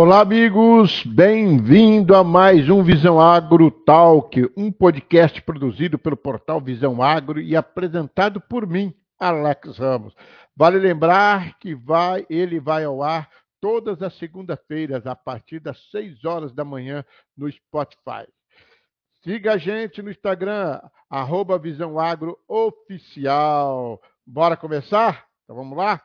Olá, amigos, bem-vindo a mais um Visão Agro Talk, um podcast produzido pelo portal Visão Agro e apresentado por mim, Alex Ramos. Vale lembrar que vai, ele vai ao ar todas as segundas-feiras, a partir das 6 horas da manhã, no Spotify. Siga a gente no Instagram, arroba Visão Agro Oficial. Bora começar? Então vamos lá?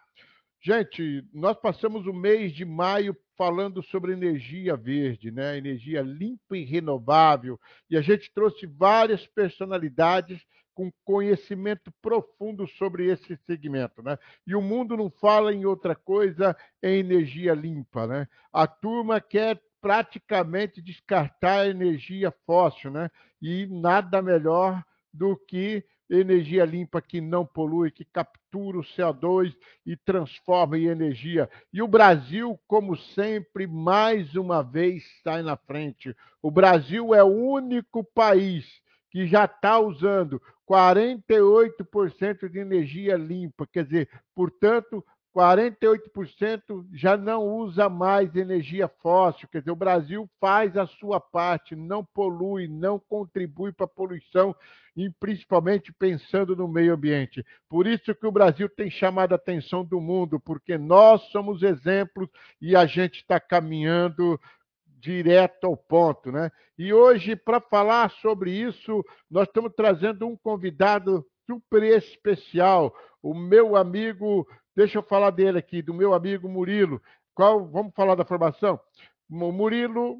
Gente, nós passamos o mês de maio falando sobre energia verde, né? energia limpa e renovável, e a gente trouxe várias personalidades com conhecimento profundo sobre esse segmento, né? E o mundo não fala em outra coisa, em energia limpa, né? A turma quer praticamente descartar a energia fóssil, né? E nada melhor do que energia limpa que não polui, que captura o CO2 e transforma em energia. E o Brasil, como sempre, mais uma vez sai na frente. O Brasil é o único país que já está usando 48% de energia limpa, quer dizer, portanto, 48% já não usa mais energia fóssil, quer dizer, o Brasil faz a sua parte, não polui, não contribui para a poluição, e principalmente pensando no meio ambiente. Por isso que o Brasil tem chamado a atenção do mundo, porque nós somos exemplos e a gente está caminhando direto ao ponto, né? E hoje, para falar sobre isso, nós estamos trazendo um convidado super especial, o meu amigo Deixa eu falar dele aqui, do meu amigo Murilo. Qual, vamos falar da formação? O Murilo,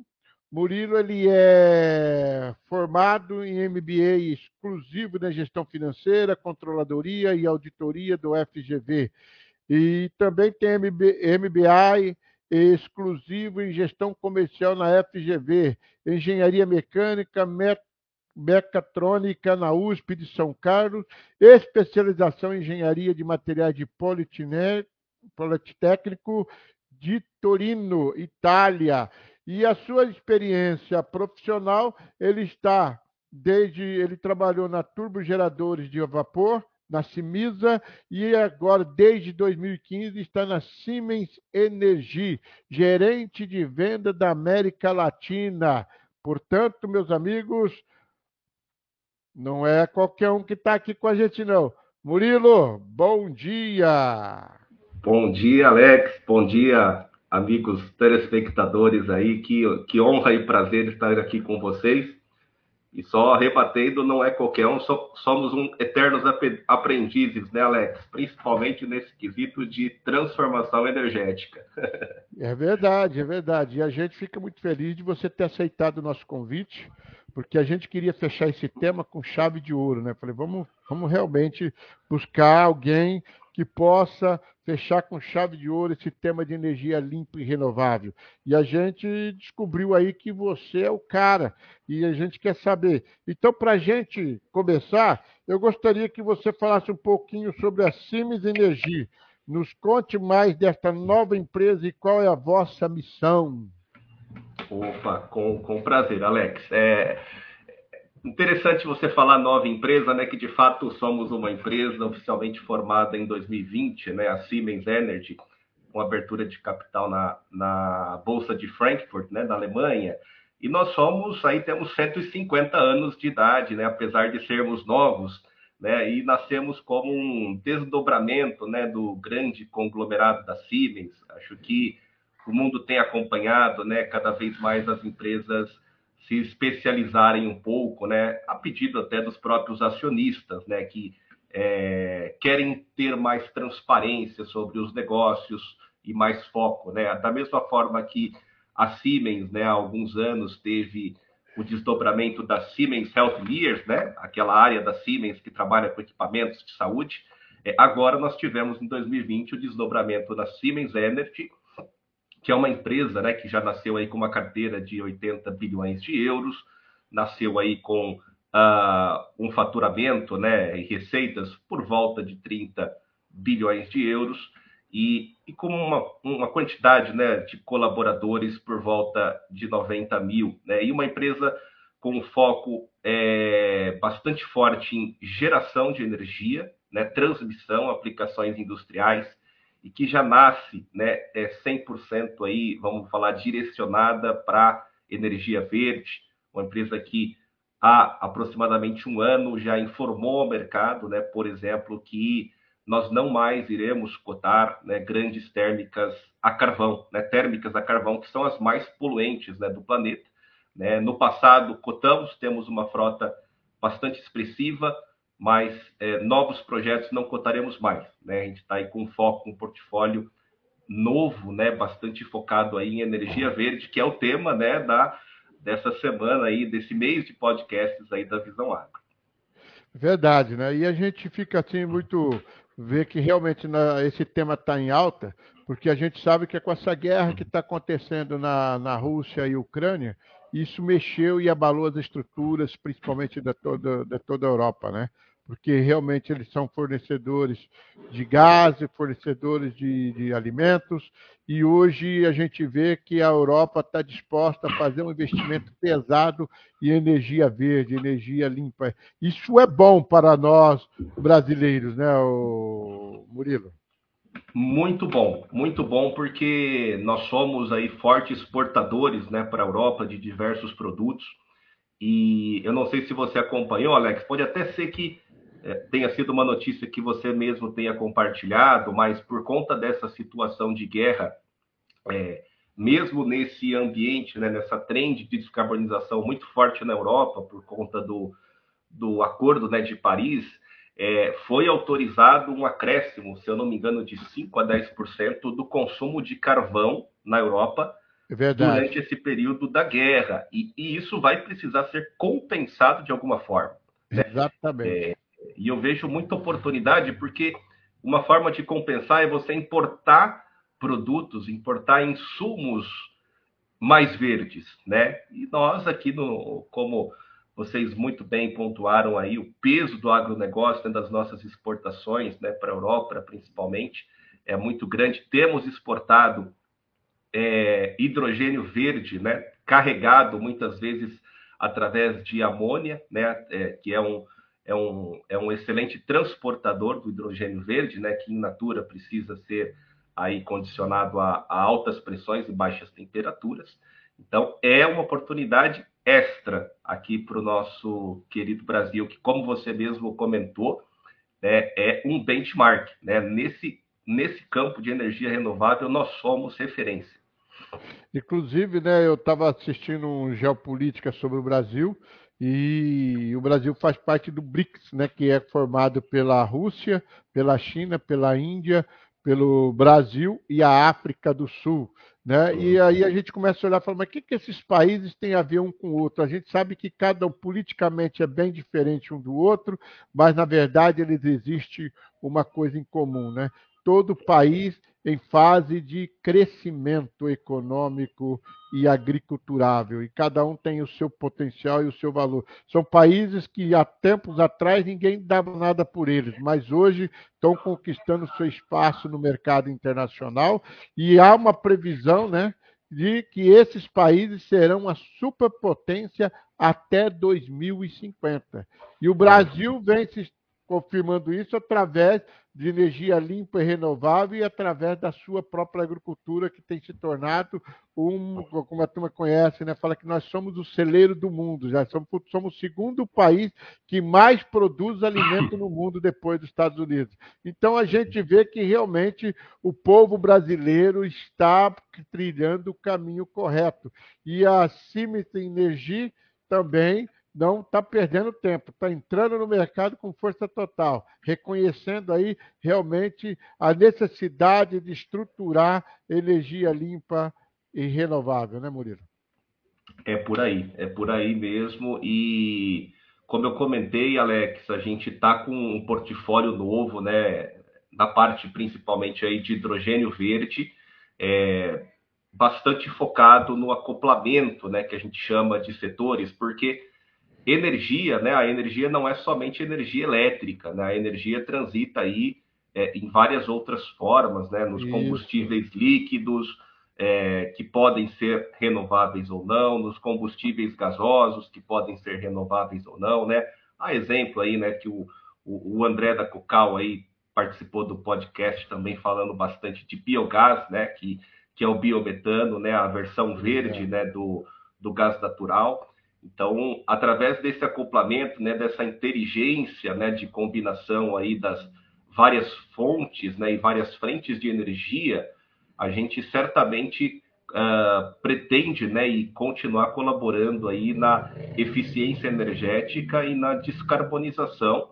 Murilo ele é formado em MBA exclusivo na gestão financeira, controladoria e auditoria do FGV. E também tem MBA exclusivo em gestão comercial na FGV, engenharia mecânica, mecatrônica na USP de São Carlos, especialização em engenharia de materiais de politécnico de Torino, Itália. E a sua experiência profissional, ele está desde ele trabalhou na turbogeradores de vapor, na Simisa e agora desde 2015 está na Siemens Energy, gerente de venda da América Latina. Portanto, meus amigos, não é qualquer um que está aqui com a gente, não. Murilo, bom dia! Bom dia, Alex. Bom dia, amigos telespectadores aí. Que, que honra e prazer estar aqui com vocês. E só rebatendo, não é qualquer um, somos um eternos aprendizes, né, Alex? Principalmente nesse quesito de transformação energética. É verdade, é verdade. E a gente fica muito feliz de você ter aceitado o nosso convite porque a gente queria fechar esse tema com chave de ouro, né? Falei, vamos, vamos realmente buscar alguém que possa fechar com chave de ouro esse tema de energia limpa e renovável. E a gente descobriu aí que você é o cara e a gente quer saber. Então, para a gente começar, eu gostaria que você falasse um pouquinho sobre a Siemens Energia. Nos conte mais desta nova empresa e qual é a vossa missão. Opa, com, com prazer, Alex. É interessante você falar nova empresa, né? Que de fato somos uma empresa oficialmente formada em 2020, né? A Siemens Energy, com abertura de capital na, na Bolsa de Frankfurt, né? Da Alemanha. E nós somos, aí temos 150 anos de idade, né? Apesar de sermos novos, né? E nascemos como um desdobramento, né? Do grande conglomerado da Siemens. Acho que o mundo tem acompanhado, né, cada vez mais as empresas se especializarem um pouco, né, a pedido até dos próprios acionistas, né, que é, querem ter mais transparência sobre os negócios e mais foco, né, da mesma forma que a Siemens, né, há alguns anos teve o desdobramento da Siemens Healthineers, né, aquela área da Siemens que trabalha com equipamentos de saúde. É, agora nós tivemos em 2020 o desdobramento da Siemens Energy, que é uma empresa né, que já nasceu aí com uma carteira de 80 bilhões de euros, nasceu aí com uh, um faturamento né, e receitas por volta de 30 bilhões de euros e, e com uma, uma quantidade né, de colaboradores por volta de 90 mil. Né, e uma empresa com um foco é, bastante forte em geração de energia, né, transmissão, aplicações industriais e que já nasce, né, é 100% aí, vamos falar, direcionada para energia verde, uma empresa que há aproximadamente um ano já informou ao mercado, né, por exemplo, que nós não mais iremos cotar né, grandes térmicas a carvão, né, térmicas a carvão, que são as mais poluentes né, do planeta. Né? No passado, cotamos, temos uma frota bastante expressiva, mas é, novos projetos não cotaremos mais. Né? A gente está aí com foco, um portfólio novo, né, bastante focado aí em energia verde, que é o tema né, da, dessa semana aí, desse mês de podcasts aí da Visão Agro. Verdade, né? E a gente fica assim muito ver que realmente na, esse tema está em alta, porque a gente sabe que é com essa guerra que está acontecendo na, na Rússia e Ucrânia, isso mexeu e abalou as estruturas, principalmente da toda, da toda a Europa, né? porque realmente eles são fornecedores de gás, fornecedores de, de alimentos, e hoje a gente vê que a Europa está disposta a fazer um investimento pesado em energia verde, energia limpa. Isso é bom para nós brasileiros, né, Murilo? Muito bom, muito bom, porque nós somos aí fortes exportadores né, para a Europa de diversos produtos. E eu não sei se você acompanhou, Alex, pode até ser que é, tenha sido uma notícia que você mesmo tenha compartilhado, mas por conta dessa situação de guerra, é, mesmo nesse ambiente, né, nessa trend de descarbonização muito forte na Europa, por conta do, do acordo né, de Paris, é, foi autorizado um acréscimo, se eu não me engano, de 5 a 10% do consumo de carvão na Europa é durante esse período da guerra. E, e, isso vai precisar ser compensado de alguma forma. Né? Exatamente. É, e eu vejo muita oportunidade porque uma forma de compensar é você importar produtos, importar insumos mais verdes, né? E nós aqui no como vocês muito bem pontuaram aí o peso do agronegócio das nossas exportações, né, para a Europa principalmente, é muito grande. Temos exportado é, hidrogênio verde, né, carregado muitas vezes através de amônia, né, é, que é um, é um, é um excelente transportador do hidrogênio verde, né, que em natura precisa ser aí condicionado a, a altas pressões e baixas temperaturas. Então, é uma oportunidade extra aqui para o nosso querido Brasil, que, como você mesmo comentou, né, é um benchmark. Né? Nesse, nesse campo de energia renovável, nós somos referência. Inclusive, né, eu estava assistindo um Geopolítica sobre o Brasil e o Brasil faz parte do BRICS, né, que é formado pela Rússia, pela China, pela Índia, pelo Brasil e a África do Sul. Né? E aí a gente começa a olhar e falar, mas o que, que esses países têm a ver um com o outro? A gente sabe que cada um politicamente é bem diferente um do outro, mas na verdade eles existem uma coisa em comum. Né? Todo país em fase de crescimento econômico e agriculturável, e cada um tem o seu potencial e o seu valor. São países que há tempos atrás ninguém dava nada por eles, mas hoje estão conquistando seu espaço no mercado internacional e há uma previsão, né, de que esses países serão uma superpotência até 2050. E o Brasil vem se confirmando isso através de energia limpa e renovável e através da sua própria agricultura, que tem se tornado um, como a turma conhece, né? fala que nós somos o celeiro do mundo, já somos, somos o segundo país que mais produz alimento no mundo depois dos Estados Unidos. Então a gente vê que realmente o povo brasileiro está trilhando o caminho correto. E a Siemens Energia também não está perdendo tempo, está entrando no mercado com força total, reconhecendo aí realmente a necessidade de estruturar energia limpa e renovável, né, Murilo? É por aí, é por aí mesmo. E como eu comentei, Alex, a gente está com um portfólio novo, né, na parte principalmente aí de hidrogênio verde, é, bastante focado no acoplamento, né, que a gente chama de setores, porque energia, né? A energia não é somente energia elétrica, né? A energia transita aí é, em várias outras formas, né? Nos combustíveis Isso. líquidos, é, que podem ser renováveis ou não, nos combustíveis gasosos, que podem ser renováveis ou não, né? Há exemplo aí, né? Que o, o, o André da Cocal aí participou do podcast também falando bastante de biogás, né, que, que é o biometano, né, a versão verde, né, do, do gás natural. Então, através desse acoplamento, né, dessa inteligência, né, de combinação aí das várias fontes, né, e várias frentes de energia, a gente certamente uh, pretende, né, e continuar colaborando aí na eficiência energética e na descarbonização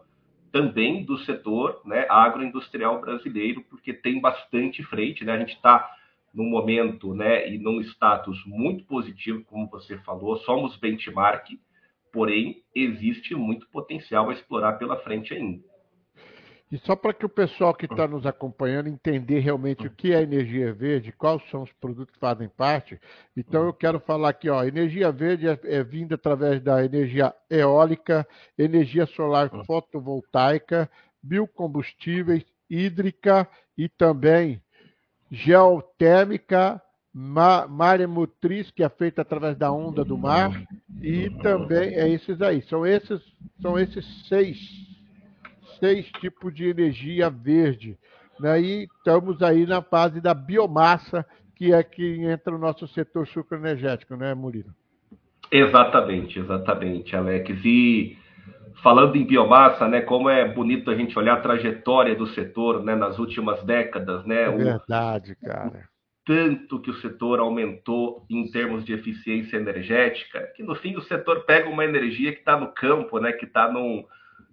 também do setor, né, agroindustrial brasileiro, porque tem bastante frente, né, a gente está num momento, né, e num status muito positivo, como você falou, somos benchmark, porém existe muito potencial a explorar pela frente ainda. E só para que o pessoal que está nos acompanhando entender realmente o que é energia verde, quais são os produtos que fazem parte, então eu quero falar aqui, ó, energia verde é, é vinda através da energia eólica, energia solar fotovoltaica, biocombustíveis, hídrica e também geotérmica, maremotriz, que é feita através da onda do mar, e também é esses aí. São esses, são esses seis, seis tipos de energia verde. Né? E estamos aí na fase da biomassa, que é que entra no nosso setor sucroenergético, né, Murilo? Exatamente, exatamente, Alex. E falando em biomassa, né, como é bonito a gente olhar a trajetória do setor, né, nas últimas décadas, né? É verdade, cara. Tanto que o setor aumentou em termos de eficiência energética, que no fim o setor pega uma energia que está no campo, né, que está num,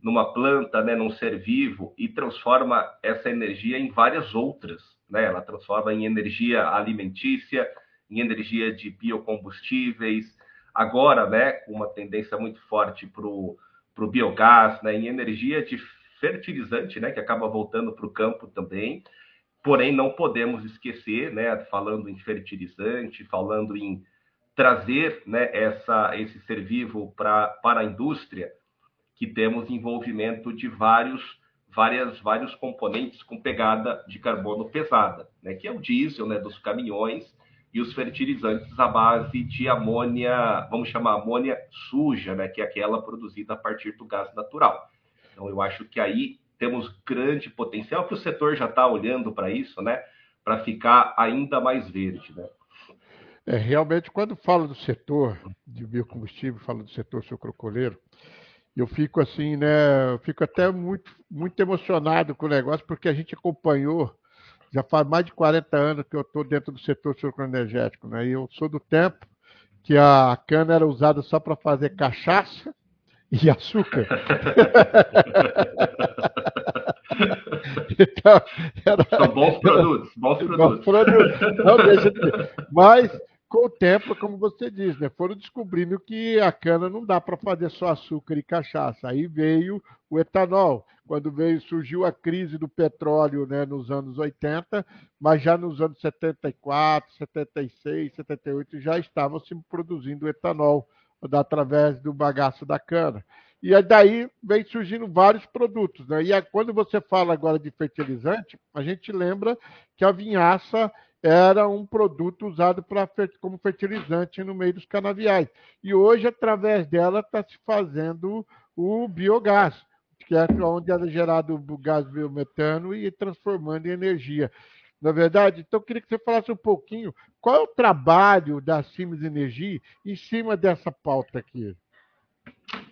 numa planta, né, num ser vivo e transforma essa energia em várias outras, né? Ela transforma em energia alimentícia, em energia de biocombustíveis. Agora, né, com uma tendência muito forte para o para o biogás, né, em energia de fertilizante, né, que acaba voltando para o campo também. Porém, não podemos esquecer, né, falando em fertilizante, falando em trazer né, essa, esse ser vivo pra, para a indústria, que temos envolvimento de vários, várias, vários componentes com pegada de carbono pesada, né, que é o diesel né, dos caminhões, e os fertilizantes à base de amônia, vamos chamar amônia suja, né, que é aquela produzida a partir do gás natural. Então, eu acho que aí temos grande potencial, que o setor já está olhando para isso, né, para ficar ainda mais verde. Né? É, realmente, quando falo do setor de biocombustível, falo do setor sucrocoleiro, eu fico assim, né, eu fico até muito, muito emocionado com o negócio, porque a gente acompanhou já faz mais de 40 anos que eu estou dentro do setor sucroenergético, né? E eu sou do tempo que a cana era usada só para fazer cachaça e açúcar. então, era... São bons produtos, bons produtos. Bons produtos. Não, deixa de... Mas com o tempo, como você diz, né, foram descobrindo que a cana não dá para fazer só açúcar e cachaça. Aí veio o etanol, quando veio surgiu a crise do petróleo né, nos anos 80, mas já nos anos 74, 76, 78 já estavam se produzindo etanol através do bagaço da cana. E daí vem surgindo vários produtos. Né? E quando você fala agora de fertilizante, a gente lembra que a vinhaça era um produto usado pra, como fertilizante no meio dos canaviais. E hoje, através dela, está se fazendo o biogás, que é onde é gerado o gás biometano e transformando em energia. Na é verdade, então eu queria que você falasse um pouquinho qual é o trabalho da Siemens Energia em cima dessa pauta aqui.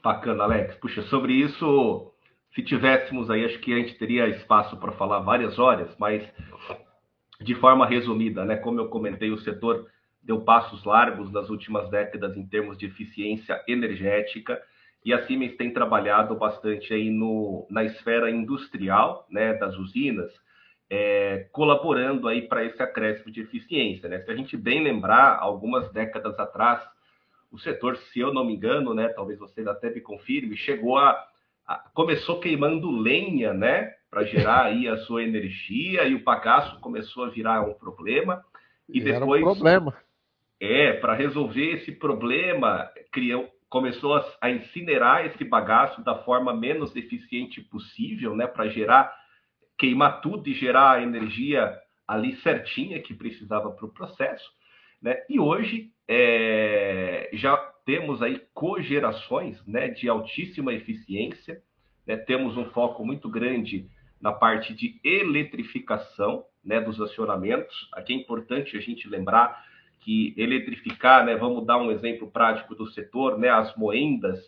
Bacana, Alex. Puxa, sobre isso, se tivéssemos aí, acho que a gente teria espaço para falar várias horas, mas de forma resumida, né? Como eu comentei, o setor deu passos largos nas últimas décadas em termos de eficiência energética e a Siemens tem trabalhado bastante aí no, na esfera industrial, né, das usinas, é, colaborando aí para esse acréscimo de eficiência, né? Se a gente bem lembrar, algumas décadas atrás, o setor, se eu não me engano, né, talvez vocês até me confirmem, chegou a, a começou queimando lenha, né, para gerar aí a sua energia e o bagaço começou a virar um problema e depois um problema. É, para resolver esse problema, criou, começou a, a, incinerar esse bagaço da forma menos eficiente possível, né, para gerar queimar tudo e gerar a energia ali certinha que precisava para o processo, né? E hoje é, já temos aí cogerações, né, de altíssima eficiência, né? Temos um foco muito grande na parte de eletrificação né, dos acionamentos. Aqui é importante a gente lembrar que eletrificar, né, vamos dar um exemplo prático do setor, né, as moendas.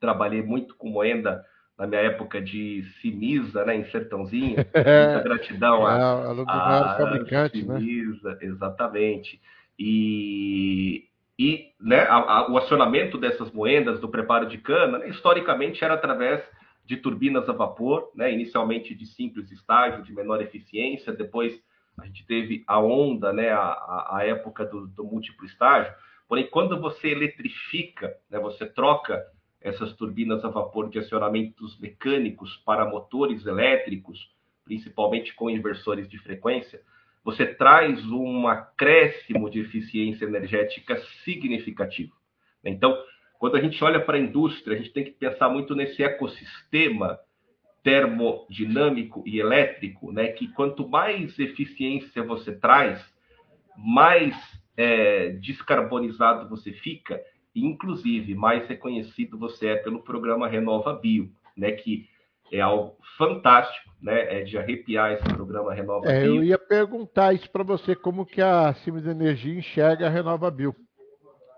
Trabalhei muito com moenda na minha época de Simisa, né, em Sertãozinho. Muita gratidão é, a, a, a fabricantes, Simisa, né? exatamente. E, e né, a, a, o acionamento dessas moendas do preparo de cana, né, historicamente, era através de turbinas a vapor, né, inicialmente de simples estágio, de menor eficiência, depois a gente teve a onda, né, a, a época do, do múltiplo estágio. Porém, quando você eletrifica, né, você troca essas turbinas a vapor de acionamentos mecânicos para motores elétricos, principalmente com inversores de frequência, você traz um acréscimo de eficiência energética significativo. Então, quando a gente olha para a indústria, a gente tem que pensar muito nesse ecossistema termodinâmico e elétrico, né? Que quanto mais eficiência você traz, mais é, descarbonizado você fica, e inclusive mais reconhecido você é pelo programa Renova Bio, né? Que é algo fantástico, né? É de arrepiar esse programa Renova é, Bio. Eu ia perguntar isso para você, como que a Siemens Energia enxerga a Renova Bio.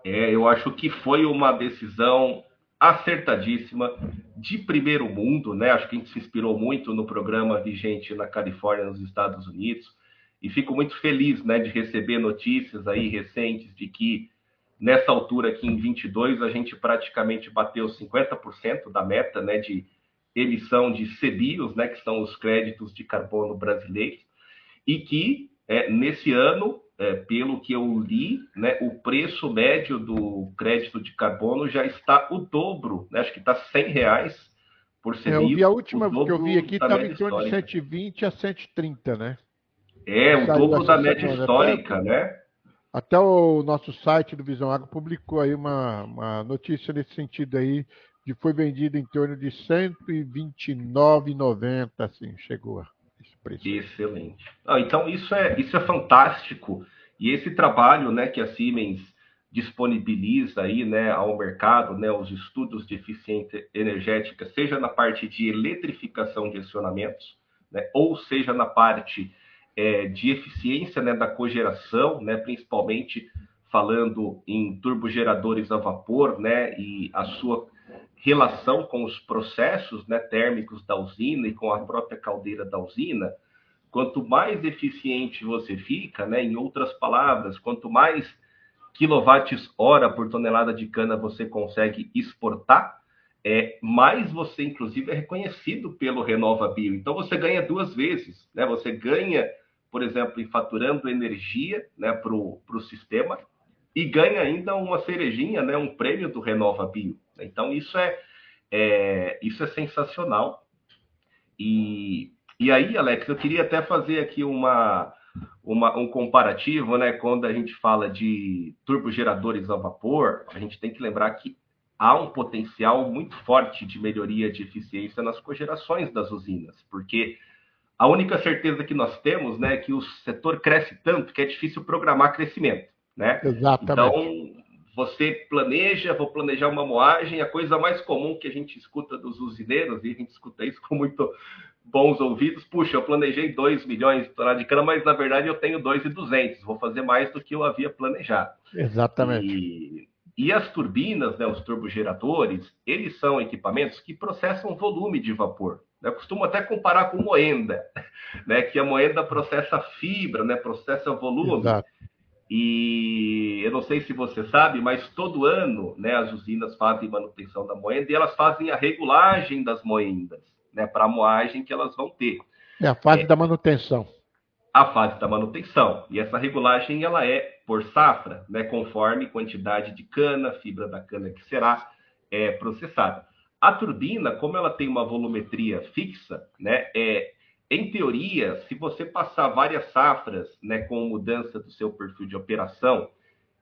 É, eu acho que foi uma decisão acertadíssima de primeiro mundo, né? Acho que a gente se inspirou muito no programa vigente na Califórnia, nos Estados Unidos, e fico muito feliz, né, de receber notícias aí recentes de que nessa altura aqui em 22 a gente praticamente bateu 50% da meta, né, de emissão de CBIOS, né, que são os créditos de carbono brasileiros, e que é, nesse ano, é, pelo que eu li, né, o preço médio do crédito de carbono já está o dobro, né, acho que está 100 reais por CBIOS. É, eu vi a última que eu vi aqui estava em torno de 120 a 130, né? É, o dobro da média histórica, né? Até o nosso site do Visão Agro publicou aí uma, uma notícia nesse sentido aí que foi vendido em torno de 129,90, assim, chegou esse preço. Excelente. Ah, então, isso é, isso é fantástico. E esse trabalho né, que a Siemens disponibiliza aí, né, ao mercado, né, os estudos de eficiência energética, seja na parte de eletrificação de acionamentos, né, ou seja na parte é, de eficiência né, da cogeração, né, principalmente falando em turbogeradores a vapor, né, e a sua relação com os processos né, térmicos da usina e com a própria caldeira da usina, quanto mais eficiente você fica, né, em outras palavras, quanto mais quilowatts hora por tonelada de cana você consegue exportar, é, mais você, inclusive, é reconhecido pelo Renova Bio. Então, você ganha duas vezes. Né? Você ganha, por exemplo, em faturando energia né, para o sistema e ganha ainda uma cerejinha, né, um prêmio do Renova Bio. Então, isso é, é, isso é sensacional. E, e aí, Alex, eu queria até fazer aqui uma, uma, um comparativo, né? Quando a gente fala de turbogeradores a vapor, a gente tem que lembrar que há um potencial muito forte de melhoria de eficiência nas cogerações das usinas, porque a única certeza que nós temos né, é que o setor cresce tanto que é difícil programar crescimento. Né? Exatamente. Então, você planeja, vou planejar uma moagem, a coisa mais comum que a gente escuta dos usineiros, e a gente escuta isso com muito bons ouvidos, puxa, eu planejei 2 milhões de toneladas de cana, mas na verdade eu tenho 2,200, vou fazer mais do que eu havia planejado. Exatamente. E, e as turbinas, né, os turbogeradores, eles são equipamentos que processam volume de vapor. Eu costumo até comparar com moenda, né, que a moenda processa fibra, né, processa volume. Exato. E eu não sei se você sabe, mas todo ano né, as usinas fazem manutenção da moenda e elas fazem a regulagem das moendas, né, para a moagem que elas vão ter. É a fase é, da manutenção. A fase da manutenção. E essa regulagem ela é por safra, né, conforme quantidade de cana, fibra da cana que será é, processada. A turbina, como ela tem uma volumetria fixa, né, é, em teoria, se você passar várias safras né, com mudança do seu perfil de operação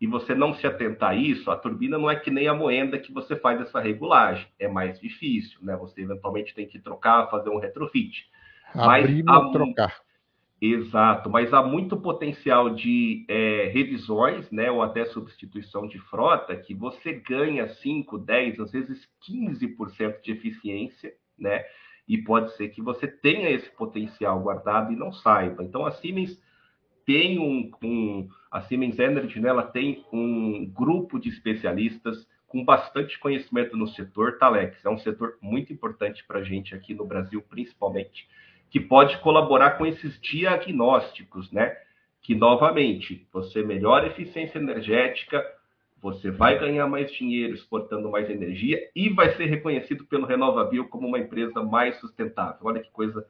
e você não se atentar a isso, a turbina não é que nem a moenda que você faz essa regulagem. É mais difícil, né? Você eventualmente tem que trocar, fazer um retrofit. Abrir mas há... trocar. Exato, mas há muito potencial de é, revisões, né, ou até substituição de frota, que você ganha 5, 10, às vezes 15% de eficiência, né? E pode ser que você tenha esse potencial guardado e não saiba. Então a Siemens tem um, um a Siemens Energy, né, ela tem um grupo de especialistas com bastante conhecimento no setor, Talex. É um setor muito importante para a gente aqui no Brasil, principalmente, que pode colaborar com esses diagnósticos, né? Que novamente você melhora a eficiência energética, você vai ganhar mais dinheiro exportando mais energia e vai ser reconhecido pelo RenovaBio como uma empresa mais sustentável. Olha que coisa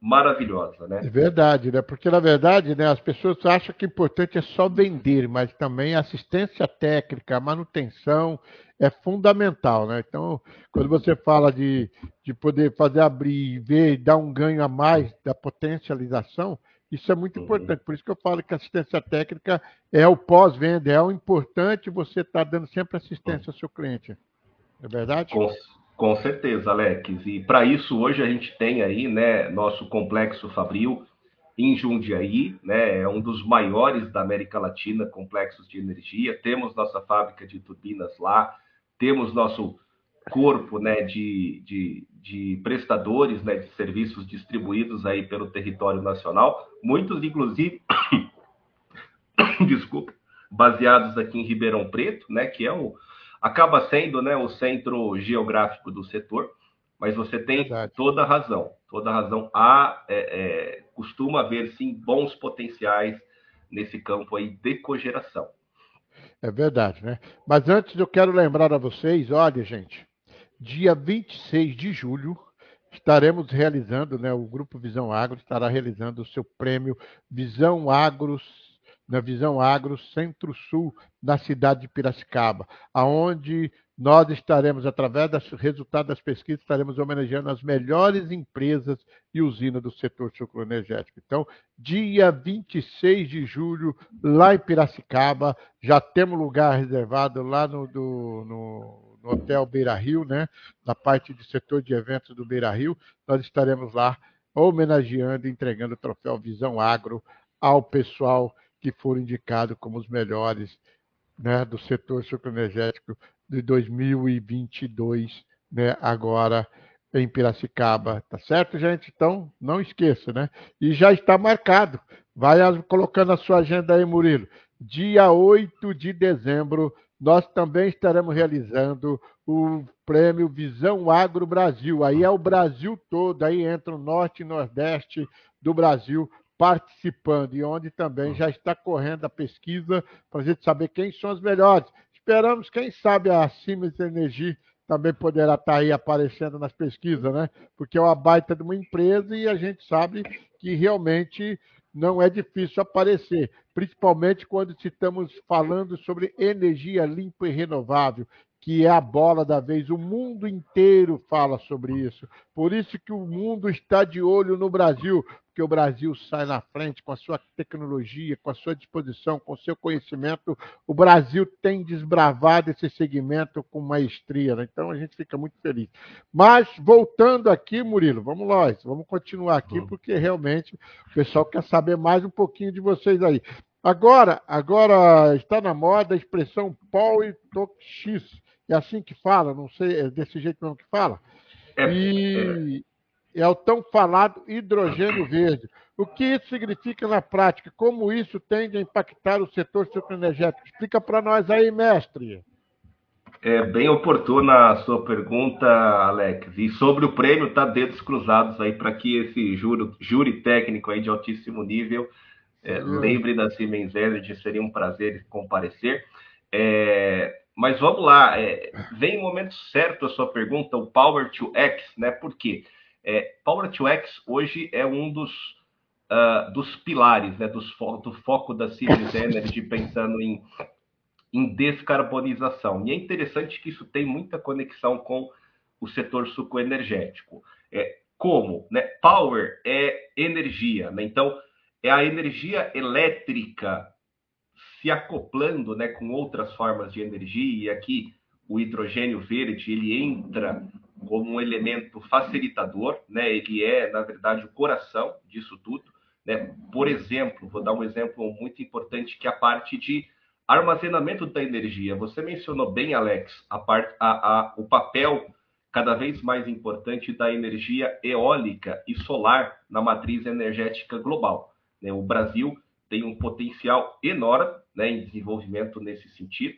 maravilhosa, né? É verdade, né? Porque na verdade, né, as pessoas acham que o importante é só vender, mas também assistência técnica, manutenção é fundamental, né? Então, quando você fala de, de poder fazer abrir ver dar um ganho a mais da potencialização, isso é muito uhum. importante. Por isso que eu falo que assistência técnica é o pós-venda, é o importante você estar tá dando sempre assistência ao seu cliente. É verdade? Com, com certeza, Alex. E para isso, hoje a gente tem aí, né, nosso complexo Fabril em Jundiaí, né, é um dos maiores da América Latina, complexos de energia. Temos nossa fábrica de turbinas lá, temos nosso corpo né, de, de, de, prestadores né, de serviços distribuídos aí pelo território nacional, muitos, inclusive, desculpa, baseados aqui em Ribeirão Preto, né, que é o, acaba sendo né, o centro geográfico do setor, mas você tem Verdade. toda a razão, toda a razão. Há, é, é, costuma haver, sim, bons potenciais nesse campo aí de cogeração. É verdade, né? Mas antes eu quero lembrar a vocês, olha, gente, dia 26 de julho estaremos realizando, né, o Grupo Visão Agro estará realizando o seu prêmio Visão Agros, na Visão Agro Centro-Sul, na cidade de Piracicaba, aonde nós estaremos, através dos resultados das pesquisas, estaremos homenageando as melhores empresas e usinas do setor sucroenergético. Então, dia 26 de julho, lá em Piracicaba, já temos lugar reservado lá no, do, no, no Hotel Beira Rio, né? na parte de setor de eventos do Beira Rio. Nós estaremos lá homenageando e entregando o troféu Visão Agro ao pessoal que foram indicados como os melhores né, do setor sucroenergético de 2022, né, agora em Piracicaba, tá certo, gente? Então, não esqueça, né? E já está marcado. Vai colocando a sua agenda aí, Murilo. Dia 8 de dezembro, nós também estaremos realizando o prêmio Visão Agro Brasil. Aí é o Brasil todo, aí entra o norte e nordeste do Brasil participando, e onde também já está correndo a pesquisa para a gente saber quem são os melhores. Esperamos, quem sabe, a Siemens Energy também poderá estar tá aí aparecendo nas pesquisas, né? Porque é uma baita de uma empresa e a gente sabe que realmente não é difícil aparecer, principalmente quando estamos falando sobre energia limpa e renovável que é a bola da vez. O mundo inteiro fala sobre isso. Por isso que o mundo está de olho no Brasil, porque o Brasil sai na frente com a sua tecnologia, com a sua disposição, com o seu conhecimento. O Brasil tem desbravado esse segmento com maestria. Né? Então a gente fica muito feliz. Mas voltando aqui, Murilo, vamos lá, vamos continuar aqui, porque realmente o pessoal quer saber mais um pouquinho de vocês aí. Agora, agora está na moda a expressão Paul e X. É assim que fala, não sei, é desse jeito mesmo que fala. É, e é. o tão falado hidrogênio verde. O que isso significa na prática? Como isso tende a impactar o setor sucroenergético? Explica para nós aí, mestre. É bem oportuna a sua pergunta, Alex. E sobre o prêmio, tá dedos cruzados aí para que esse júri, júri técnico aí de altíssimo nível é, lembre da Siemens Energy, seria um prazer comparecer. É, mas vamos lá, é, vem o momento certo a sua pergunta, o Power to X, né? Por quê? É, Power to X hoje é um dos, uh, dos pilares, né? Dos fo do foco da Siemens Energy pensando em, em descarbonização. E é interessante que isso tem muita conexão com o setor sucoenergético. É, como? Né? Power é energia, né? Então, é a energia elétrica se acoplando né, com outras formas de energia, e aqui o hidrogênio verde ele entra como um elemento facilitador, né? ele é, na verdade, o coração disso tudo. Né? Por exemplo, vou dar um exemplo muito importante, que é a parte de armazenamento da energia. Você mencionou bem, Alex, a parte, a, a, o papel cada vez mais importante da energia eólica e solar na matriz energética global. Né? O Brasil tem um potencial enorme né, em desenvolvimento nesse sentido,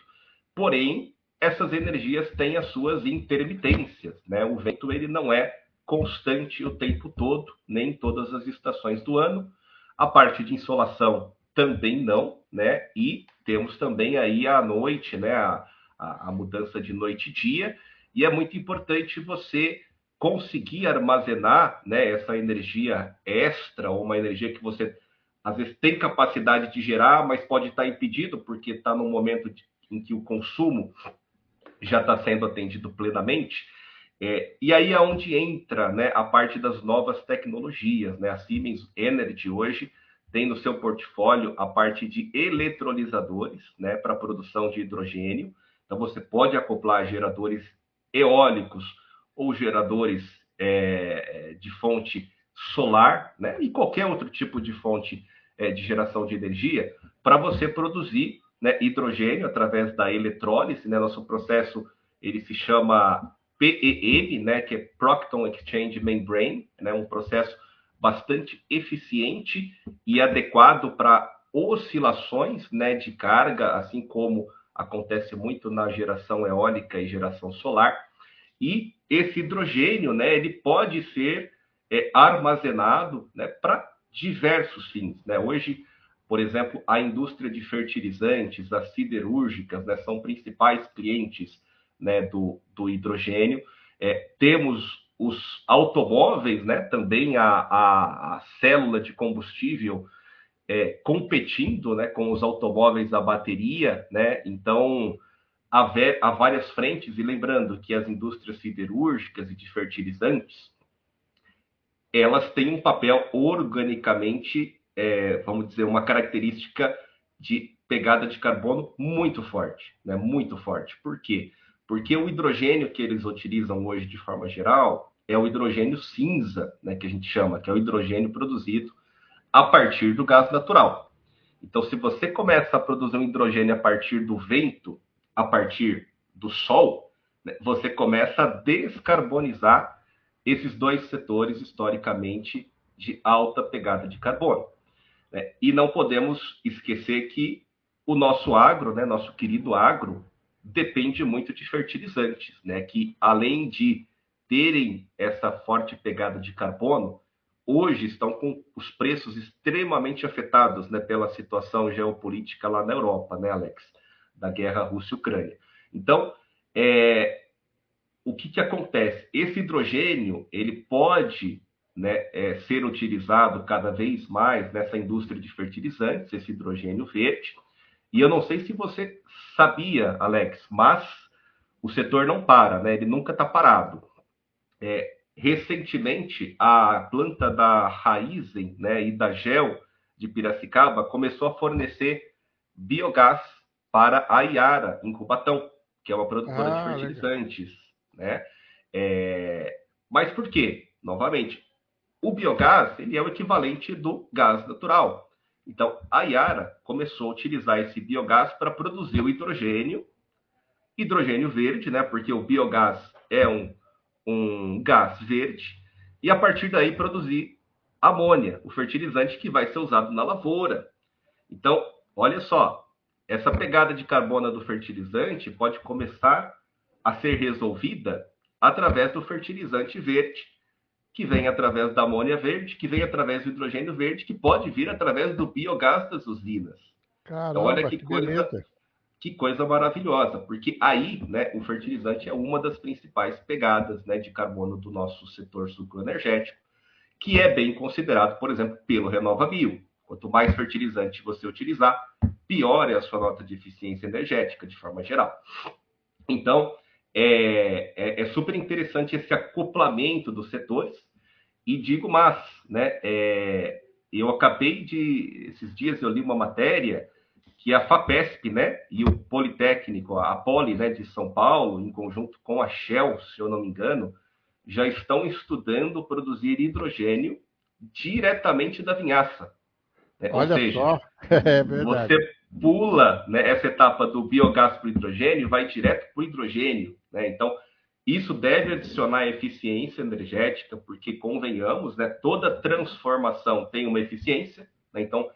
porém, essas energias têm as suas intermitências. Né? O vento ele não é constante o tempo todo, nem em todas as estações do ano. A parte de insolação também não, né? E temos também aí a noite, né? A, a, a mudança de noite e dia, e é muito importante você conseguir armazenar né, essa energia extra, ou uma energia que você às vezes tem capacidade de gerar, mas pode estar impedido porque está no momento de, em que o consumo já está sendo atendido plenamente. É, e aí é onde entra né, a parte das novas tecnologias. Né? A Siemens Energy hoje tem no seu portfólio a parte de eletrolisadores né, para produção de hidrogênio. Então você pode acoplar geradores eólicos ou geradores é, de fonte solar, né, e qualquer outro tipo de fonte é, de geração de energia, para você produzir né, hidrogênio através da eletrólise. Né, nosso processo ele se chama PEM, né, que é Proton Exchange Membrane, né, um processo bastante eficiente e adequado para oscilações né, de carga, assim como acontece muito na geração eólica e geração solar. E esse hidrogênio, né, ele pode ser é, armazenado né, para diversos fins. Né? Hoje, por exemplo, a indústria de fertilizantes, as siderúrgicas, né, são principais clientes né, do, do hidrogênio. É, temos os automóveis, né, também a, a, a célula de combustível é, competindo né, com os automóveis a bateria, né? Então há, há, várias frentes, e lembrando que as indústrias siderúrgicas e de fertilizantes elas têm um papel organicamente, é, vamos dizer, uma característica de pegada de carbono muito forte, né? Muito forte. Por quê? Porque o hidrogênio que eles utilizam hoje de forma geral é o hidrogênio cinza, né, que a gente chama, que é o hidrogênio produzido a partir do gás natural. Então, se você começa a produzir um hidrogênio a partir do vento, a partir do sol, né, você começa a descarbonizar esses dois setores historicamente de alta pegada de carbono. Né? E não podemos esquecer que o nosso agro, né, nosso querido agro, depende muito de fertilizantes, né, que além de terem essa forte pegada de carbono, hoje estão com os preços extremamente afetados né, pela situação geopolítica lá na Europa, né, Alex? Da guerra Rússia-Ucrânia. Então, é, o que, que acontece? Esse hidrogênio ele pode né, é, ser utilizado cada vez mais nessa indústria de fertilizantes, esse hidrogênio verde. E eu não sei se você sabia, Alex, mas o setor não para, né? Ele nunca está parado. É, recentemente, a planta da Raizen né, e da Gel de Piracicaba começou a fornecer biogás para a Iara, em Cubatão, que é uma produtora ah, de fertilizantes. Né? É... Mas por quê? Novamente, o biogás ele é o equivalente do gás natural. Então, a Iara começou a utilizar esse biogás para produzir o hidrogênio, hidrogênio verde, né? Porque o biogás é um um gás verde e a partir daí produzir amônia, o fertilizante que vai ser usado na lavoura. Então, olha só, essa pegada de carbono do fertilizante pode começar a ser resolvida através do fertilizante verde, que vem através da amônia verde, que vem através do hidrogênio verde, que pode vir através do biogás das usinas. Caramba, então, olha que, que coisa beleza. Que coisa maravilhosa, porque aí, né, o fertilizante é uma das principais pegadas, né, de carbono do nosso setor sucroenergético, que é bem considerado, por exemplo, pelo RenovaBio. Quanto mais fertilizante você utilizar, pior é a sua nota de eficiência energética, de forma geral. Então, é, é, é super interessante esse acoplamento dos setores. E digo mais, né? É, eu acabei de. Esses dias eu li uma matéria que a FAPESP, né, e o Politécnico, a Poli, né, de São Paulo, em conjunto com a Shell, se eu não me engano, já estão estudando produzir hidrogênio diretamente da vinhaça. Né? Olha Ou seja, só. É você pula né, essa etapa do biogás para o hidrogênio, vai direto para o hidrogênio. Né? Então, Isso deve adicionar eficiência energética, porque convenhamos, né, toda transformação tem uma eficiência, né? Então,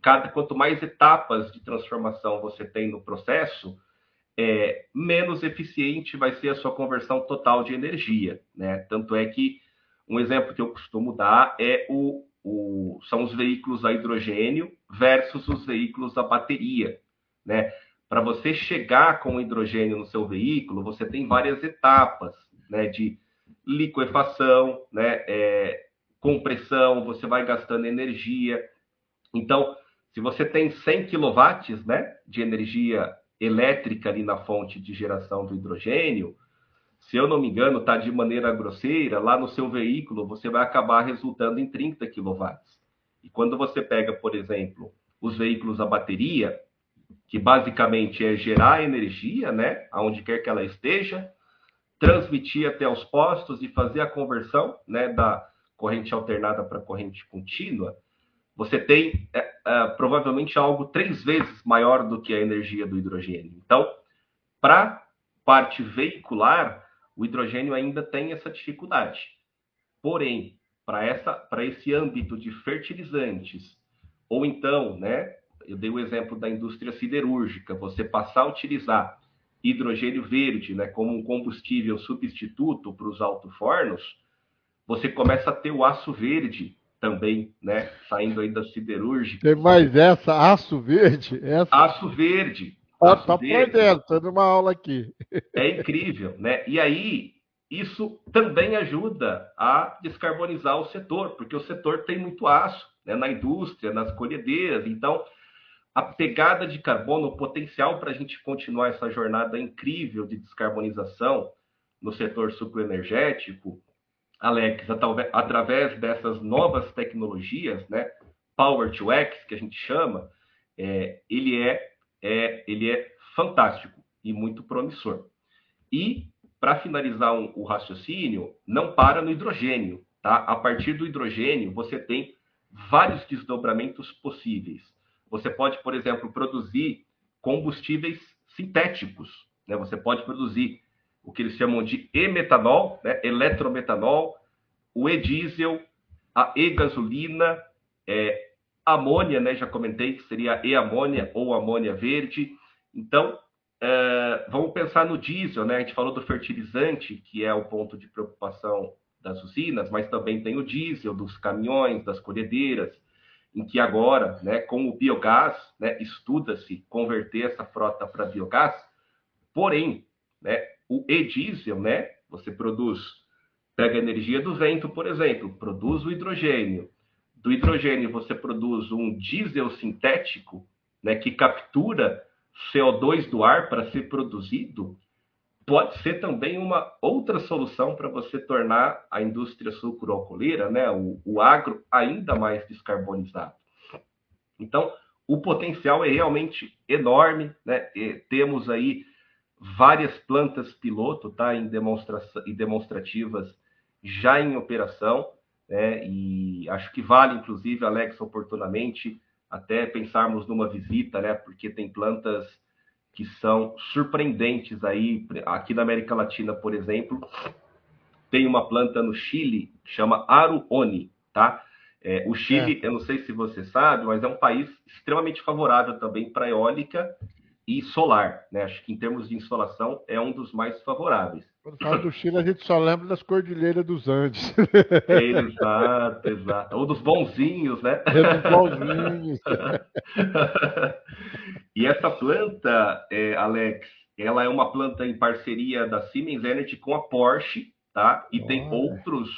cada quanto mais etapas de transformação você tem no processo, é, menos eficiente vai ser a sua conversão total de energia, né? Tanto é que um exemplo que eu costumo dar é o, o são os veículos a hidrogênio versus os veículos a bateria, né? Para você chegar com hidrogênio no seu veículo, você tem várias etapas, né? De liquefação, né? É, compressão, você vai gastando energia. Então, se você tem 100 kW, né? De energia elétrica ali na fonte de geração do hidrogênio, se eu não me engano, está de maneira grosseira, lá no seu veículo você vai acabar resultando em 30 kW. E quando você pega, por exemplo, os veículos a bateria, que basicamente é gerar energia, né, aonde quer que ela esteja, transmitir até os postos e fazer a conversão, né, da corrente alternada para corrente contínua, você tem é, é, provavelmente algo três vezes maior do que a energia do hidrogênio. Então, para parte veicular, o hidrogênio ainda tem essa dificuldade. Porém, para essa para esse âmbito de fertilizantes, ou então, né, eu dei o exemplo da indústria siderúrgica, você passar a utilizar hidrogênio verde né, como um combustível substituto para os alto-fornos, você começa a ter o aço verde também, né, saindo aí da siderúrgica. Tem mais essa, aço verde? Essa... Aço verde. Ah, tá dentro, tô numa aula aqui. É incrível, né? E aí, isso também ajuda a descarbonizar o setor, porque o setor tem muito aço né, na indústria, nas colhedeiras, então a pegada de carbono, o potencial para a gente continuar essa jornada incrível de descarbonização no setor sucroenergético, Alex, através dessas novas tecnologias, né, Power to X, que a gente chama, é, ele, é, é, ele é fantástico e muito promissor. E, para finalizar um, o raciocínio, não para no hidrogênio. Tá? A partir do hidrogênio, você tem vários desdobramentos possíveis. Você pode, por exemplo, produzir combustíveis sintéticos. Né? Você pode produzir o que eles chamam de e-metanol, né? eletrometanol, o e-diesel, a e-gasolina, é, amônia, né? já comentei que seria e-amônia ou amônia verde. Então, é, vamos pensar no diesel, né? A gente falou do fertilizante, que é o ponto de preocupação das usinas, mas também tem o diesel dos caminhões, das colhedeiras em que agora, né, com o biogás, né, estuda-se converter essa frota para biogás, porém, né, o e-diesel, né, você produz, pega energia do vento, por exemplo, produz o hidrogênio. Do hidrogênio você produz um diesel sintético, né, que captura CO2 do ar para ser produzido, pode ser também uma outra solução para você tornar a indústria sucroalcooleira, né, o, o agro, ainda mais descarbonizado. Então, o potencial é realmente enorme, né? E temos aí várias plantas piloto, tá, em demonstração e demonstrativas já em operação, né? E acho que vale, inclusive, Alex, oportunamente, até pensarmos numa visita, né? Porque tem plantas que são surpreendentes aí. Aqui na América Latina, por exemplo, tem uma planta no Chile que chama Aruone, tá? É, o Chile, é. eu não sei se você sabe, mas é um país extremamente favorável também para eólica e solar, né? Acho que em termos de insolação é um dos mais favoráveis. Quando fala do Chile, a gente só lembra das cordilheiras dos Andes. exato, exato. Ou dos bonzinhos, né? É dos bonzinhos. e essa planta, é, Alex, ela é uma planta em parceria da Siemens Energy com a Porsche, tá? E tem outros,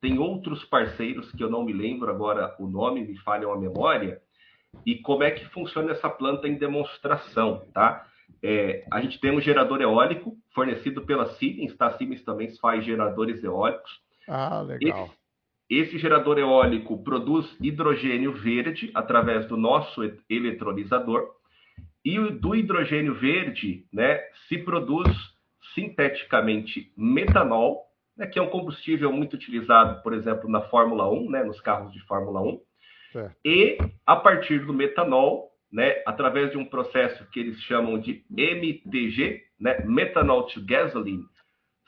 tem outros parceiros que eu não me lembro agora o nome, me falham a memória. E como é que funciona essa planta em demonstração, tá? É, a gente tem um gerador eólico fornecido pela Siemens, tá? A Siemens também faz geradores eólicos. Ah, legal. Esse, esse gerador eólico produz hidrogênio verde através do nosso eletrolisador. E do hidrogênio verde, né, se produz sinteticamente metanol, né, que é um combustível muito utilizado, por exemplo, na Fórmula 1, né, nos carros de Fórmula 1. Certo. E a partir do metanol, né, através de um processo que eles chamam de MTG, né, Methanol to Gasoline,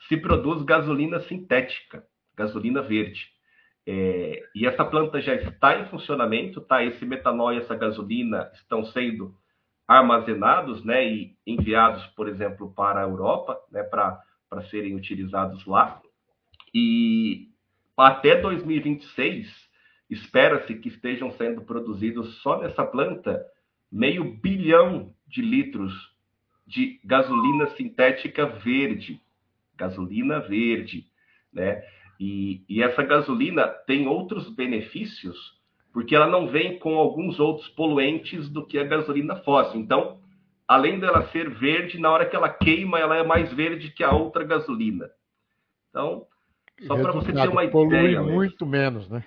se produz gasolina sintética, gasolina verde. É, e essa planta já está em funcionamento, tá? Esse metanol e essa gasolina estão sendo armazenados, né, e enviados, por exemplo, para a Europa, né, para serem utilizados lá. E até 2026 espera-se que estejam sendo produzidos só nessa planta meio bilhão de litros de gasolina sintética verde, gasolina verde, né? E, e, essa gasolina tem outros benefícios, porque ela não vem com alguns outros poluentes do que a gasolina fóssil. Então, além dela ser verde, na hora que ela queima, ela é mais verde que a outra gasolina. Então, só para você ter uma ideia. Polui muito menos, né?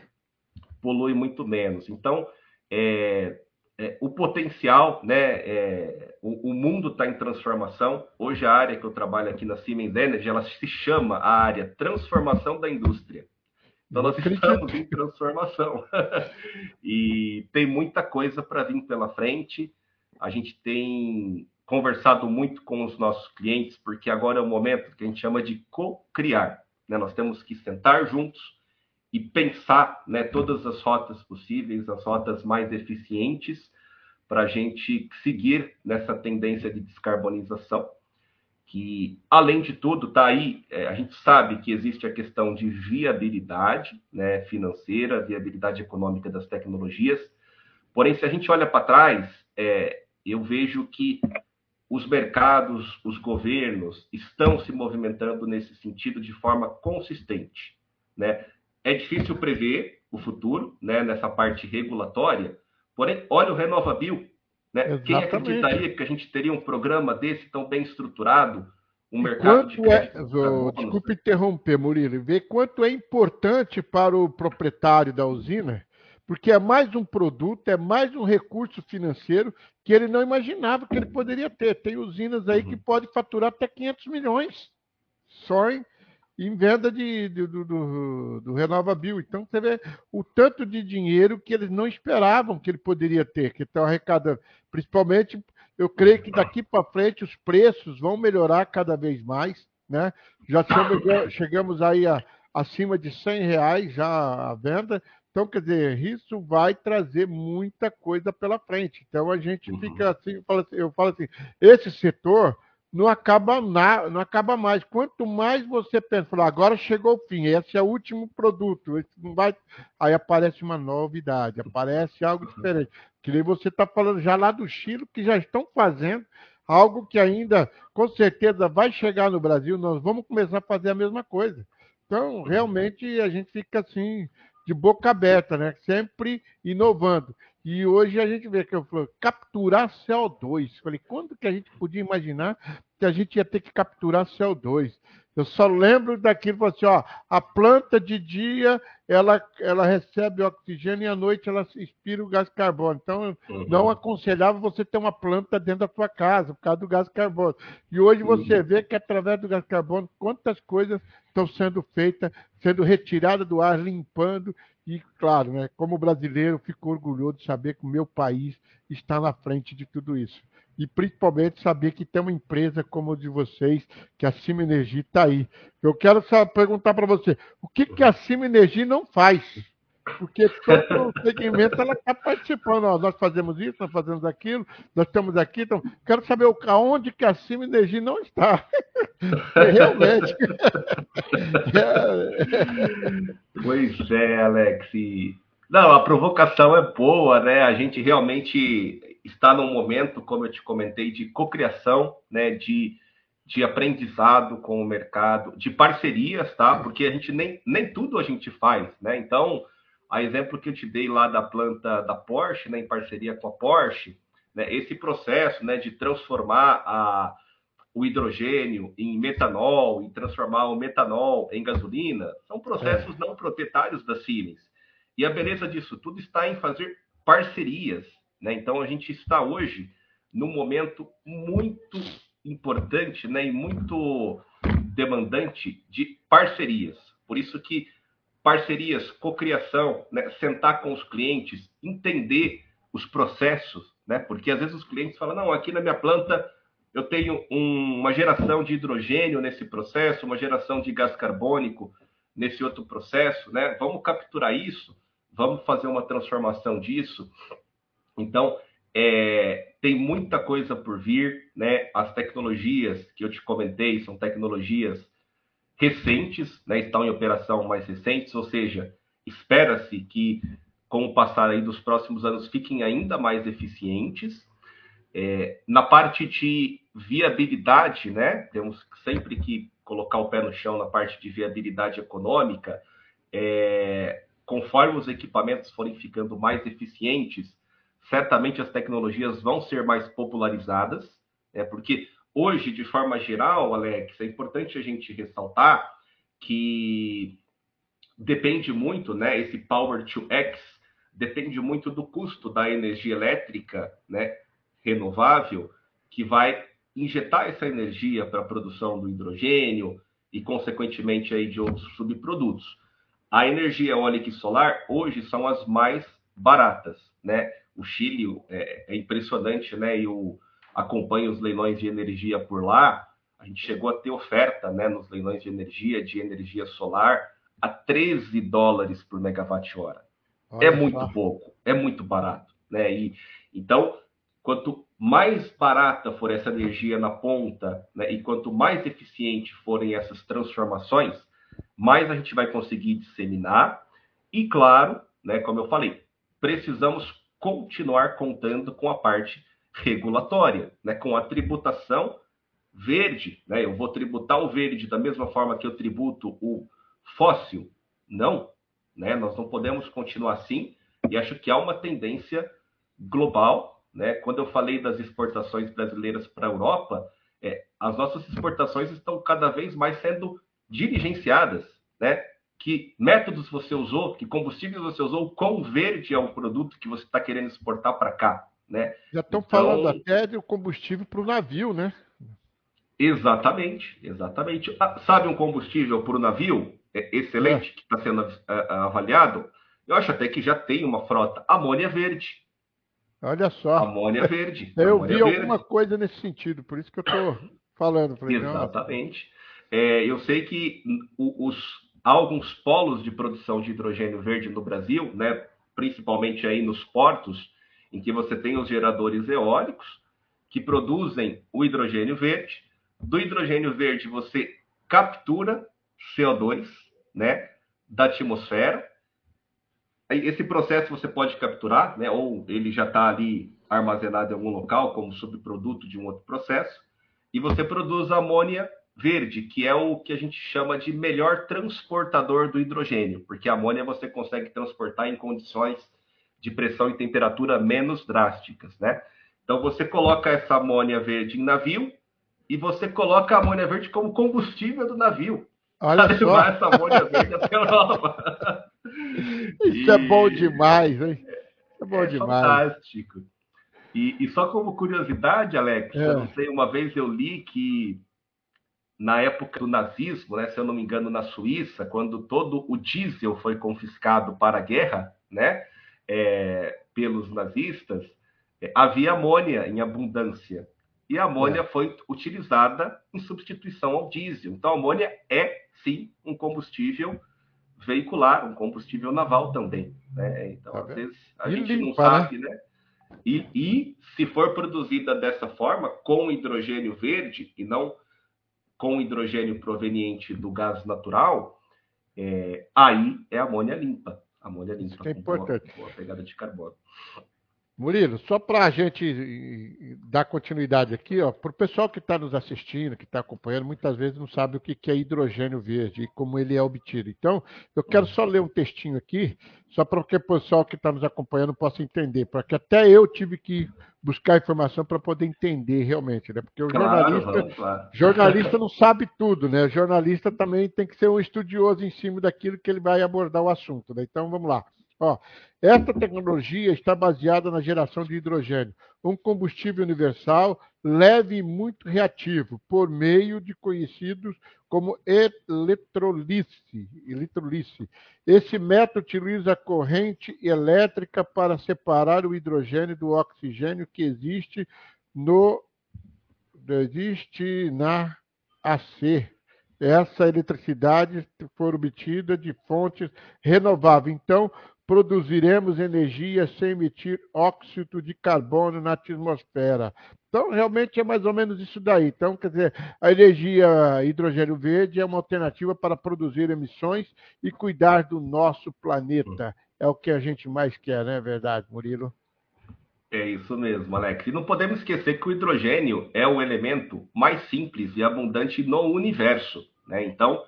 Polui muito menos. Então, é, é, o potencial, né? É, o, o, mundo está em transformação. Hoje a área que eu trabalho aqui na Siemens Energy, ela se chama a área transformação da indústria. Então nós estamos em transformação e tem muita coisa para vir pela frente. A gente tem conversado muito com os nossos clientes porque agora é o momento que a gente chama de co-criar. Né? Nós temos que sentar juntos e pensar né, todas as rotas possíveis, as rotas mais eficientes, para a gente seguir nessa tendência de descarbonização, que, além de tudo, está aí, é, a gente sabe que existe a questão de viabilidade né, financeira, viabilidade econômica das tecnologias, porém, se a gente olha para trás, é, eu vejo que os mercados, os governos estão se movimentando nesse sentido de forma consistente, né? É difícil prever o futuro, né, nessa parte regulatória, porém, olha o RenovaBio, né? Quem acreditaria que a gente teria um programa desse tão bem estruturado, um mercado de crédito? É, desculpe interromper, Murilo, ver quanto é importante para o proprietário da usina, porque é mais um produto, é mais um recurso financeiro que ele não imaginava que ele poderia ter. Tem usinas aí uhum. que pode faturar até 500 milhões só em em venda de, de do, do, do RenovaBio. Então, você vê o tanto de dinheiro que eles não esperavam que ele poderia ter, que estão arrecadando. Principalmente, eu creio que daqui para frente os preços vão melhorar cada vez mais. Né? Já chegamos, chegamos aí a, acima de 100 reais já a venda. Então, quer dizer, isso vai trazer muita coisa pela frente. Então, a gente fica uhum. assim, eu falo assim, esse setor não acaba, na, não acaba mais. Quanto mais você pensa, agora chegou o fim, esse é o último produto, não vai... aí aparece uma novidade, aparece algo diferente. Que nem você está falando já lá do Chile, que já estão fazendo algo que ainda, com certeza, vai chegar no Brasil, nós vamos começar a fazer a mesma coisa. Então, realmente, a gente fica assim, de boca aberta, né? Sempre inovando. E hoje a gente vê que eu falo, capturar CO2. Falei, quando que a gente podia imaginar que a gente ia ter que capturar CO2? Eu só lembro daquilo, assim, ó, a planta de dia ela, ela recebe oxigênio e à noite ela expira o gás carbônico. Então, uhum. não aconselhava você ter uma planta dentro da sua casa por causa do gás carbônico. E hoje você uhum. vê que através do gás carbônico, quantas coisas estão sendo feitas, sendo retiradas do ar, limpando e, claro, né, como brasileiro, fico orgulhoso de saber que o meu país está na frente de tudo isso. E principalmente saber que tem uma empresa como a de vocês, que a Cima Energia está aí. Eu quero perguntar para você, o que, que a Cima Energia não faz? Porque todo o segmento ela está participando. Ó, nós fazemos isso, nós fazemos aquilo, nós estamos aqui. Então, quero saber aonde que a Cima Energia não está. Realmente. Pois é, Alex. Não, a provocação é boa, né? A gente realmente está num momento, como eu te comentei, de cocriação, né? De, de aprendizado com o mercado, de parcerias, tá? Porque a gente nem, nem tudo a gente faz, né? Então, a exemplo que eu te dei lá da planta da Porsche, né, em parceria com a Porsche, né, esse processo né, de transformar a, o hidrogênio em metanol e transformar o metanol em gasolina, são processos é. não proprietários da Siemens. E a beleza disso tudo está em fazer parcerias. Né? Então, a gente está hoje num momento muito importante né, e muito demandante de parcerias. Por isso que parcerias, cocriação, né? sentar com os clientes, entender os processos, né? Porque às vezes os clientes falam: não, aqui na minha planta eu tenho um, uma geração de hidrogênio nesse processo, uma geração de gás carbônico nesse outro processo, né? Vamos capturar isso, vamos fazer uma transformação disso. Então, é, tem muita coisa por vir, né? As tecnologias que eu te comentei são tecnologias recentes, né? Estão em operação mais recentes, ou seja, espera-se que com o passar aí dos próximos anos fiquem ainda mais eficientes. É, na parte de viabilidade, né? Temos sempre que colocar o pé no chão na parte de viabilidade econômica. É, conforme os equipamentos forem ficando mais eficientes, certamente as tecnologias vão ser mais popularizadas, né? porque hoje, de forma geral, Alex, é importante a gente ressaltar que depende muito, né? Esse Power to X depende muito do custo da energia elétrica, né? Renovável, que vai injetar essa energia para a produção do hidrogênio e, consequentemente, aí de outros subprodutos. A energia eólica e solar hoje são as mais baratas, né? O Chile é, é impressionante, né? Eu acompanho os leilões de energia por lá. A gente chegou a ter oferta, né, nos leilões de energia, de energia solar, a 13 dólares por megawatt-hora. É muito pouco, é muito barato, né? E então, quanto mais barata for essa energia na ponta, né, e quanto mais eficiente forem essas transformações, mais a gente vai conseguir disseminar. E claro, né, como eu falei, precisamos continuar contando com a parte regulatória, né, com a tributação verde. Né? Eu vou tributar o verde da mesma forma que eu tributo o fóssil? Não, né? nós não podemos continuar assim. E acho que há uma tendência global. Né? Quando eu falei das exportações brasileiras para a Europa, é, as nossas exportações estão cada vez mais sendo diligenciadas, né? que métodos você usou, que combustíveis você usou, quão verde é o produto que você está querendo exportar para cá? Já estão então, falando até de combustível para o navio, né? Exatamente, exatamente. Ah, sabe um combustível para o navio é excelente é. que está sendo avaliado? Eu acho até que já tem uma frota amônia verde. Olha só. Amônia verde. Eu amônia vi verde. alguma coisa nesse sentido, por isso que eu estou falando. Falei, exatamente. É, eu sei que os alguns polos de produção de hidrogênio verde no Brasil, né, principalmente aí nos portos, em que você tem os geradores eólicos que produzem o hidrogênio verde. Do hidrogênio verde você captura CO2, né, da atmosfera. Esse processo você pode capturar, né, ou ele já está ali armazenado em algum local como subproduto de um outro processo, e você produz amônia verde, que é o que a gente chama de melhor transportador do hidrogênio, porque a amônia você consegue transportar em condições de pressão e temperatura menos drásticas, né? Então você coloca essa amônia verde em navio e você coloca a amônia verde como combustível do navio. Olha só. levar essa amônia verde até a Europa. Isso e... é bom demais, hein? Isso é bom é demais. Fantástico. E, e, só como curiosidade, Alex, é. eu não sei, uma vez eu li que na época do nazismo, né, se eu não me engano, na Suíça, quando todo o diesel foi confiscado para a guerra, né, é, pelos nazistas, é, havia amônia em abundância. E a amônia é. foi utilizada em substituição ao diesel. Então, a amônia é, sim, um combustível veicular, um combustível naval também. Né? Então, tá às vezes, a e gente limpa, não sabe, né? né? E, e se for produzida dessa forma, com hidrogênio verde, e não com hidrogênio proveniente do gás natural, é, aí é amônia limpa. Amônia limpa. Isso é importante. Com a pegada de carbono. Murilo, só para a gente dar continuidade aqui, para o pessoal que está nos assistindo, que está acompanhando, muitas vezes não sabe o que é hidrogênio verde e como ele é obtido. Então, eu quero só ler um textinho aqui, só para que o pessoal que está nos acompanhando possa entender, porque até eu tive que buscar informação para poder entender realmente, né? Porque o jornalista, claro, claro. jornalista não sabe tudo, né? O jornalista também tem que ser um estudioso em cima daquilo que ele vai abordar o assunto, né? Então, vamos lá. Ó, esta tecnologia está baseada na geração de hidrogênio, um combustível universal, leve e muito reativo, por meio de conhecidos como eletrolice. eletrolice. Esse método utiliza corrente elétrica para separar o hidrogênio do oxigênio que existe no destinar a ser essa eletricidade for obtida de fontes renováveis. Então, produziremos energia sem emitir óxido de carbono na atmosfera. Então, realmente é mais ou menos isso daí. Então, quer dizer, a energia hidrogênio verde é uma alternativa para produzir emissões e cuidar do nosso planeta. É o que a gente mais quer, não é verdade, Murilo? É isso mesmo, Alex. E não podemos esquecer que o hidrogênio é o elemento mais simples e abundante no universo. Né? Então,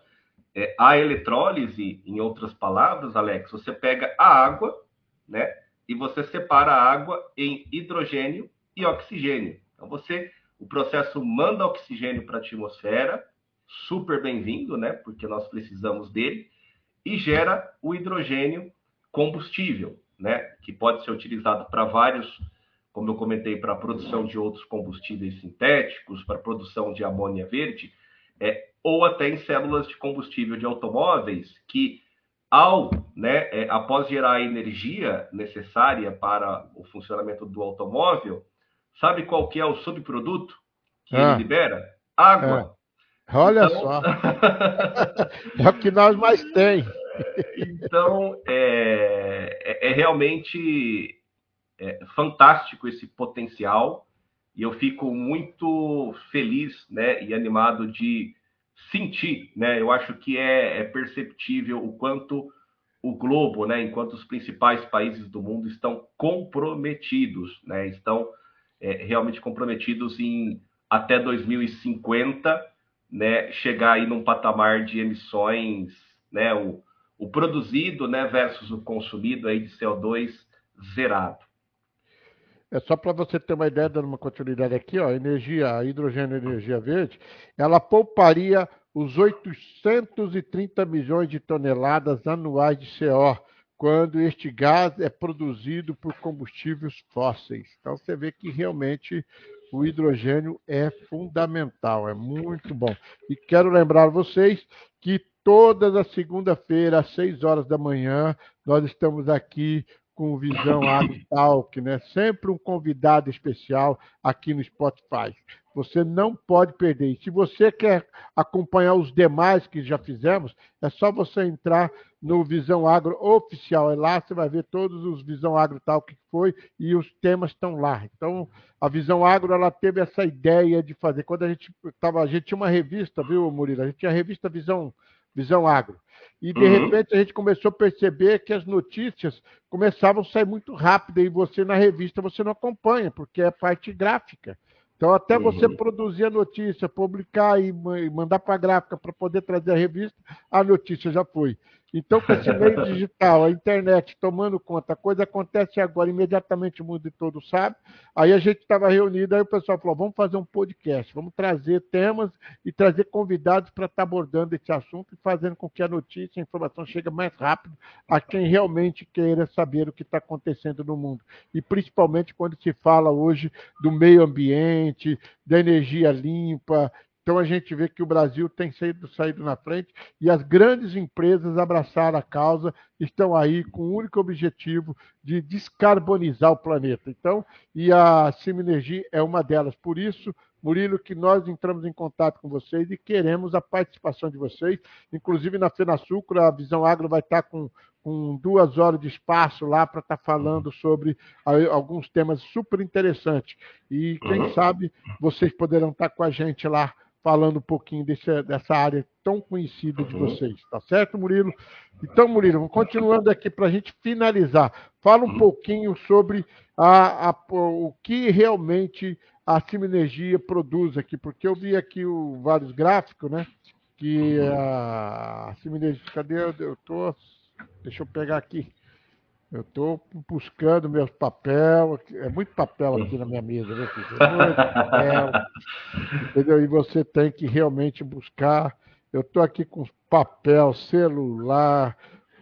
é, a eletrólise, em outras palavras, Alex, você pega a água né, e você separa a água em hidrogênio e oxigênio. Então, você, o processo manda oxigênio para a atmosfera, super bem-vindo, né, porque nós precisamos dele, e gera o hidrogênio combustível, né, que pode ser utilizado para vários como eu comentei, para a produção de outros combustíveis sintéticos, para a produção de amônia verde, é, ou até em células de combustível de automóveis, que ao, né, é, após gerar a energia necessária para o funcionamento do automóvel, sabe qual que é o subproduto que ah, ele libera? Água. É. Olha então... só. é o que nós mais tem. Então, é, é, é realmente é, fantástico esse potencial e eu fico muito feliz né, e animado de sentir. Né? Eu acho que é, é perceptível o quanto o globo, né, enquanto os principais países do mundo estão comprometidos, né, estão é, realmente comprometidos em até 2050, né, chegar aí num patamar de emissões, né, o, o produzido, né, versus o consumido aí de CO2 zerado. É só para você ter uma ideia, dando uma continuidade aqui, ó, energia, hidrogênio energia verde, ela pouparia os 830 milhões de toneladas anuais de CO, quando este gás é produzido por combustíveis fósseis. Então você vê que realmente o hidrogênio é fundamental, é muito bom. E quero lembrar vocês que todas as segunda-feira, às 6 horas da manhã, nós estamos aqui com Visão AgriTalk, né? Sempre um convidado especial aqui no Spotify. Você não pode perder. E se você quer acompanhar os demais que já fizemos, é só você entrar no Visão Agro Oficial. É lá você vai ver todos os Visão Agro tal que foi e os temas estão lá. Então, a Visão Agro ela teve essa ideia de fazer. Quando a gente tava, a gente tinha uma revista, viu, Murilo? A gente tinha a revista Visão Visão Agro. E de uhum. repente a gente começou a perceber que as notícias começavam a sair muito rápido e você na revista você não acompanha, porque é parte gráfica. Então, até uhum. você produzir a notícia, publicar e mandar para a gráfica para poder trazer a revista, a notícia já foi. Então, com esse meio digital, a internet tomando conta, a coisa acontece agora, imediatamente o mundo todo sabe. Aí a gente estava reunido, aí o pessoal falou: vamos fazer um podcast, vamos trazer temas e trazer convidados para estar tá abordando esse assunto e fazendo com que a notícia, a informação chegue mais rápido a quem realmente queira saber o que está acontecendo no mundo. E principalmente quando se fala hoje do meio ambiente, da energia limpa então a gente vê que o Brasil tem saído, saído na frente e as grandes empresas abraçaram a causa, estão aí com o único objetivo de descarbonizar o planeta. Então, e a Simenergia é uma delas. Por isso, Murilo, que nós entramos em contato com vocês e queremos a participação de vocês. Inclusive na Fenasucro, a Visão Agro vai estar com, com duas horas de espaço lá para estar falando sobre alguns temas super interessantes. E quem uhum. sabe vocês poderão estar com a gente lá falando um pouquinho desse, dessa área tão conhecida de uhum. vocês, tá certo, Murilo? Então, Murilo, continuando aqui para a gente finalizar, fala um uhum. pouquinho sobre a, a, o que realmente a Simenergia produz aqui, porque eu vi aqui o, vários gráficos, né? Que uhum. a Simenergia, cadê? Eu tô, deixa eu pegar aqui. Eu estou buscando meus papéis. É muito papel aqui na minha mesa, né? É muito papel. entendeu? E você tem que realmente buscar. Eu estou aqui com papel, celular.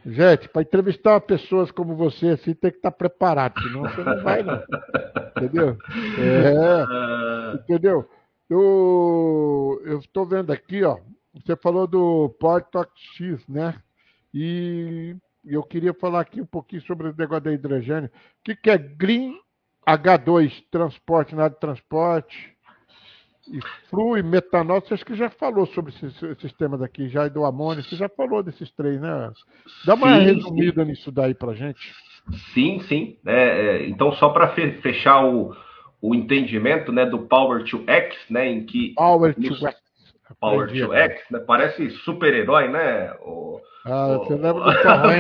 Gente, para entrevistar pessoas como você, assim, tem que estar tá preparado, senão você não vai, não. Entendeu? É, entendeu? Eu estou vendo aqui, ó. Você falou do Portox X, né? E e eu queria falar aqui um pouquinho sobre o negócio da hidrogênio. O que, que é Green H2, transporte, nada de transporte? e flui, metanol, você acho que já falou sobre esses, esses temas aqui, já do amônio, você já falou desses três, né? Dá uma sim, resumida sim. nisso daí para gente. Sim, sim. É, é, então, só para fechar o, o entendimento né, do Power to X, né, em que... Power to X. Power Aprendi, to X, né? Parece super-herói, né? O, ah, o... você lembra do Power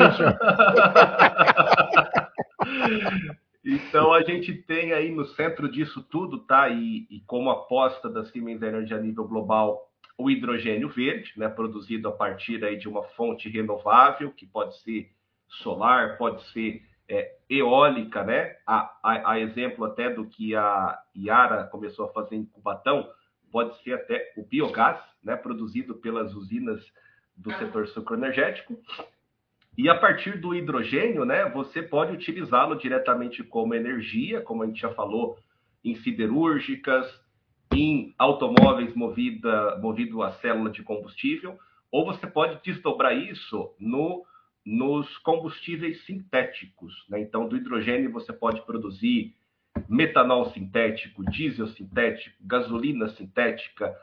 Então a gente tem aí no centro disso tudo, tá? E, e como aposta da Siemens Energy a nível global, o hidrogênio verde, né? Produzido a partir aí de uma fonte renovável, que pode ser solar, pode ser é, eólica, né? A, a, a, exemplo até do que a Yara começou a fazer em Cubatão, pode ser até o biogás, né? Produzido pelas usinas do setor sucroenergético. E a partir do hidrogênio, né, você pode utilizá-lo diretamente como energia, como a gente já falou, em siderúrgicas, em automóveis movida, movido a célula de combustível, ou você pode desdobrar isso no, nos combustíveis sintéticos. Né? Então, do hidrogênio você pode produzir metanol sintético, diesel sintético, gasolina sintética,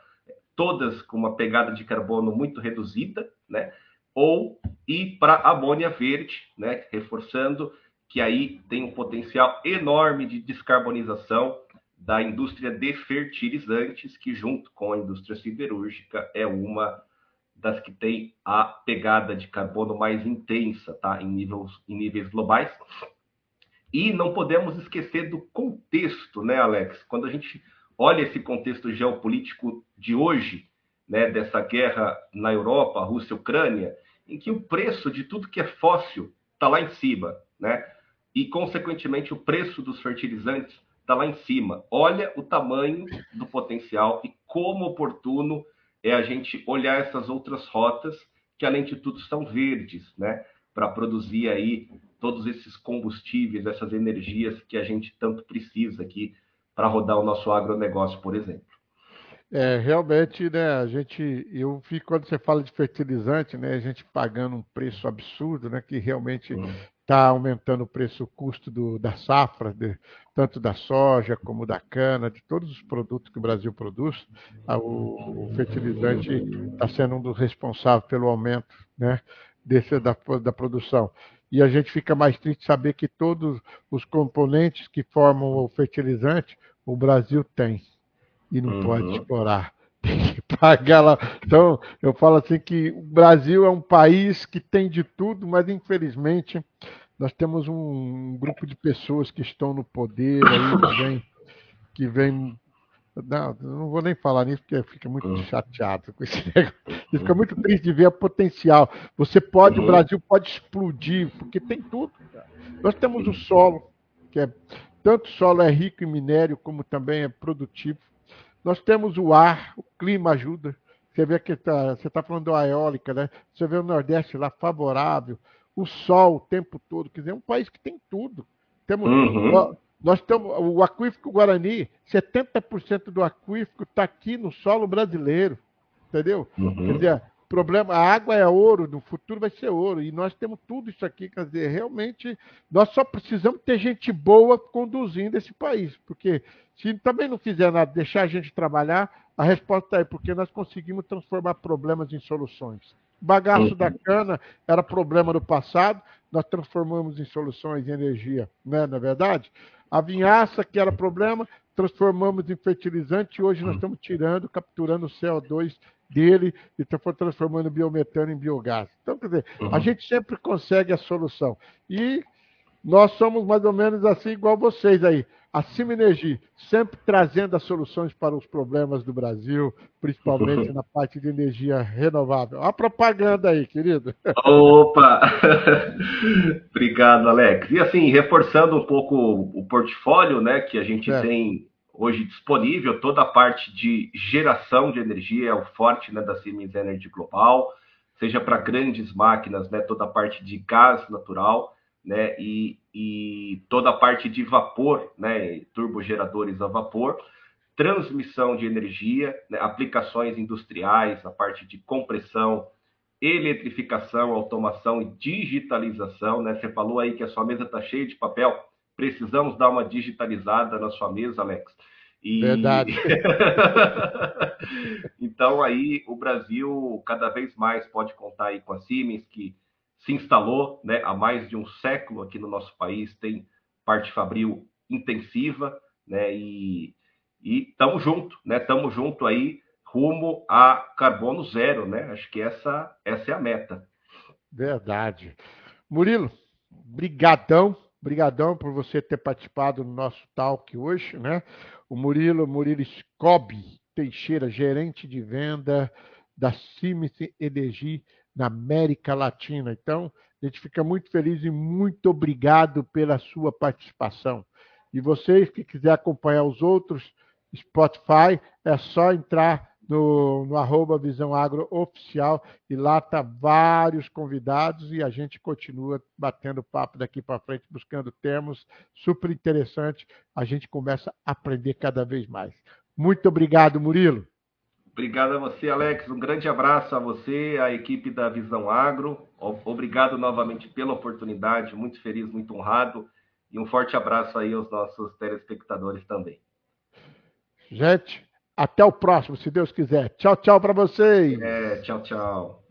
todas com uma pegada de carbono muito reduzida, né? ou ir para amônia verde, né? reforçando que aí tem um potencial enorme de descarbonização da indústria de fertilizantes, que junto com a indústria siderúrgica é uma das que tem a pegada de carbono mais intensa, tá? Em níveis, em níveis globais. E não podemos esquecer do contexto, né, Alex? Quando a gente olha esse contexto geopolítico de hoje, né, dessa guerra na Europa, Rússia-Ucrânia, em que o preço de tudo que é fóssil está lá em cima, né? E, consequentemente, o preço dos fertilizantes está lá em cima. Olha o tamanho do potencial e como oportuno é a gente olhar essas outras rotas que, além de tudo, são verdes, né? Para produzir aí todos esses combustíveis, essas energias que a gente tanto precisa aqui para rodar o nosso agronegócio, por exemplo. É, realmente, né, a gente, eu vi quando você fala de fertilizante, né, a gente pagando um preço absurdo, né, que realmente está uhum. aumentando o preço, o custo do, da safra, de, tanto da soja como da cana, de todos os produtos que o Brasil produz, a, o, o, fertilizante está sendo um dos responsáveis pelo aumento, né, desse, da, da produção. E a gente fica mais triste saber que todos os componentes que formam o fertilizante, o Brasil tem e não uhum. pode explorar. Tem que pagar lá. Então, eu falo assim que o Brasil é um país que tem de tudo, mas infelizmente nós temos um grupo de pessoas que estão no poder aí, que vem, que vem não, não vou nem falar nisso porque fica muito uhum. chateado com esse negócio. Fica muito triste de ver o potencial. Você pode, uhum. o Brasil pode explodir, porque tem tudo. Nós temos o solo, que é tanto o solo é rico em minério, como também é produtivo. Nós temos o ar, o clima ajuda. Você vê que tá, você está falando da eólica, né? Você vê o Nordeste lá favorável, o sol o tempo todo. Quer dizer, é um país que tem tudo. Temos, uhum. Nós temos o aquífico Guarani, 70% do aquífico está aqui no solo brasileiro, entendeu? Uhum. Quer dizer, problema, a água é ouro, no futuro vai ser ouro, e nós temos tudo isso aqui, quer dizer, realmente nós só precisamos ter gente boa conduzindo esse país, porque se também não fizer nada, deixar a gente trabalhar, a resposta é porque nós conseguimos transformar problemas em soluções. O bagaço da cana era problema do passado, nós transformamos em soluções de energia, né, na é verdade? A vinhaça, que era problema, transformamos em fertilizante e hoje nós estamos tirando, capturando o CO2 dele e transformando biometano em biogás. Então, quer dizer, uhum. a gente sempre consegue a solução. E nós somos mais ou menos assim, igual vocês aí. A Simenergia, sempre trazendo as soluções para os problemas do Brasil, principalmente na parte de energia renovável. A propaganda aí, querido. Opa! Obrigado, Alex. E assim, reforçando um pouco o portfólio né, que a gente é. tem hoje disponível, toda a parte de geração de energia é o forte né, da Siemens Energy Global, seja para grandes máquinas, né, toda a parte de gás natural, né, e, e toda a parte de vapor, né, turbogeradores a vapor, transmissão de energia, né, aplicações industriais, a parte de compressão, eletrificação, automação e digitalização, né? Você falou aí que a sua mesa está cheia de papel precisamos dar uma digitalizada na sua mesa, Alex. E... Verdade. então aí o Brasil cada vez mais pode contar aí com a Siemens, que se instalou né, há mais de um século aqui no nosso país, tem parte fabril intensiva, né? E estamos junto, né? Estamos junto aí rumo a carbono zero, né? Acho que essa, essa é a meta. Verdade. Murilo, brigadão, brigadão por você ter participado do nosso talk hoje, né? O Murilo, Murilo Scobi Teixeira, gerente de venda da Siemens Energia na América Latina. Então, a gente fica muito feliz e muito obrigado pela sua participação. E vocês que quiser acompanhar os outros Spotify, é só entrar no, no arroba Visão Agro Oficial e lá tá vários convidados e a gente continua batendo papo daqui para frente, buscando termos super interessantes. A gente começa a aprender cada vez mais. Muito obrigado, Murilo. Obrigado a você, Alex. Um grande abraço a você, a equipe da Visão Agro. Obrigado novamente pela oportunidade. Muito feliz, muito honrado. E um forte abraço aí aos nossos telespectadores também. Gente, até o próximo, se Deus quiser. Tchau, tchau para vocês. É, tchau, tchau.